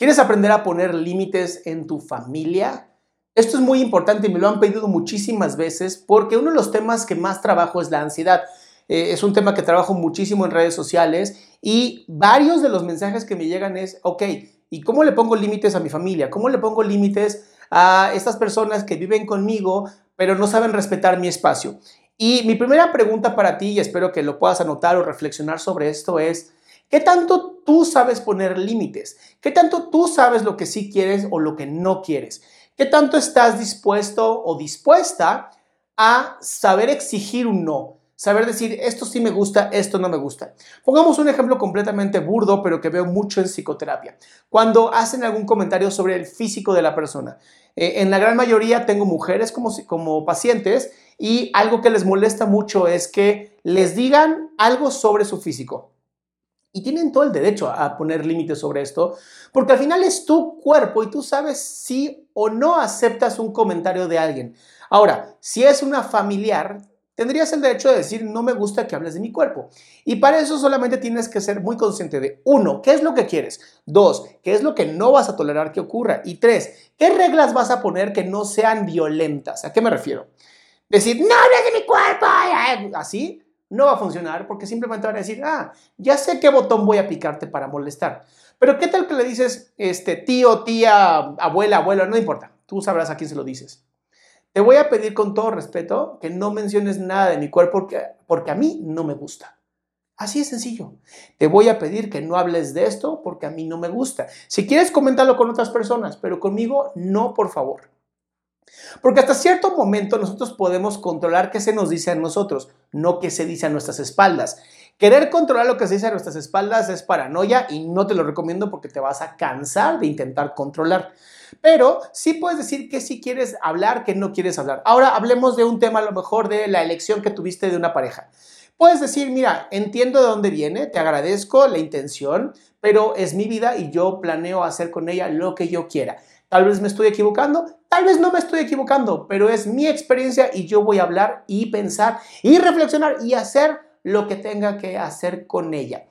¿Quieres aprender a poner límites en tu familia? Esto es muy importante y me lo han pedido muchísimas veces porque uno de los temas que más trabajo es la ansiedad. Eh, es un tema que trabajo muchísimo en redes sociales y varios de los mensajes que me llegan es, ok, ¿y cómo le pongo límites a mi familia? ¿Cómo le pongo límites a estas personas que viven conmigo pero no saben respetar mi espacio? Y mi primera pregunta para ti, y espero que lo puedas anotar o reflexionar sobre esto, es, ¿qué tanto tú sabes poner límites? ¿Qué tanto tú sabes lo que sí quieres o lo que no quieres? ¿Qué tanto estás dispuesto o dispuesta a saber exigir un no? Saber decir, esto sí me gusta, esto no me gusta. Pongamos un ejemplo completamente burdo, pero que veo mucho en psicoterapia. Cuando hacen algún comentario sobre el físico de la persona. Eh, en la gran mayoría tengo mujeres como, como pacientes y algo que les molesta mucho es que les digan algo sobre su físico. Y tienen todo el derecho a poner límites sobre esto, porque al final es tu cuerpo y tú sabes si o no aceptas un comentario de alguien. Ahora, si es una familiar, tendrías el derecho de decir, no me gusta que hables de mi cuerpo. Y para eso solamente tienes que ser muy consciente de, uno, ¿qué es lo que quieres? Dos, ¿qué es lo que no vas a tolerar que ocurra? Y tres, ¿qué reglas vas a poner que no sean violentas? ¿A qué me refiero? Decir, no hables de mi cuerpo, así no va a funcionar porque simplemente van a decir, ah, ya sé qué botón voy a picarte para molestar. Pero ¿qué tal que le dices, este, tío, tía, abuela, abuelo, no importa, tú sabrás a quién se lo dices. Te voy a pedir con todo respeto que no menciones nada de mi cuerpo porque, porque a mí no me gusta. Así es sencillo. Te voy a pedir que no hables de esto porque a mí no me gusta. Si quieres, comentarlo con otras personas, pero conmigo no, por favor. Porque hasta cierto momento nosotros podemos controlar qué se nos dice a nosotros, no qué se dice a nuestras espaldas. Querer controlar lo que se dice a nuestras espaldas es paranoia y no te lo recomiendo porque te vas a cansar de intentar controlar. Pero sí puedes decir que sí quieres hablar, que no quieres hablar. Ahora hablemos de un tema a lo mejor de la elección que tuviste de una pareja. Puedes decir, mira, entiendo de dónde viene, te agradezco la intención, pero es mi vida y yo planeo hacer con ella lo que yo quiera. Tal vez me estoy equivocando, tal vez no me estoy equivocando, pero es mi experiencia y yo voy a hablar y pensar y reflexionar y hacer lo que tenga que hacer con ella.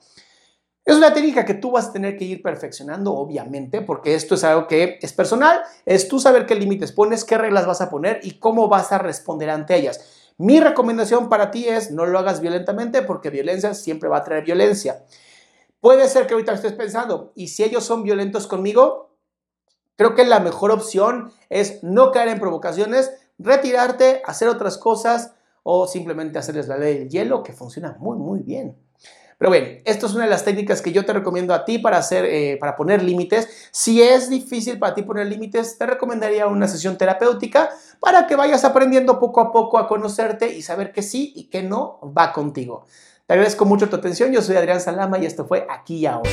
Es una técnica que tú vas a tener que ir perfeccionando, obviamente, porque esto es algo que es personal, es tú saber qué límites pones, qué reglas vas a poner y cómo vas a responder ante ellas. Mi recomendación para ti es no lo hagas violentamente porque violencia siempre va a traer violencia. Puede ser que ahorita estés pensando, ¿y si ellos son violentos conmigo? Creo que la mejor opción es no caer en provocaciones, retirarte, hacer otras cosas o simplemente hacerles la ley del hielo, que funciona muy, muy bien. Pero bueno, esto es una de las técnicas que yo te recomiendo a ti para, hacer, eh, para poner límites. Si es difícil para ti poner límites, te recomendaría una sesión terapéutica para que vayas aprendiendo poco a poco a conocerte y saber que sí y que no va contigo. Te agradezco mucho tu atención. Yo soy Adrián Salama y esto fue Aquí y Ahora.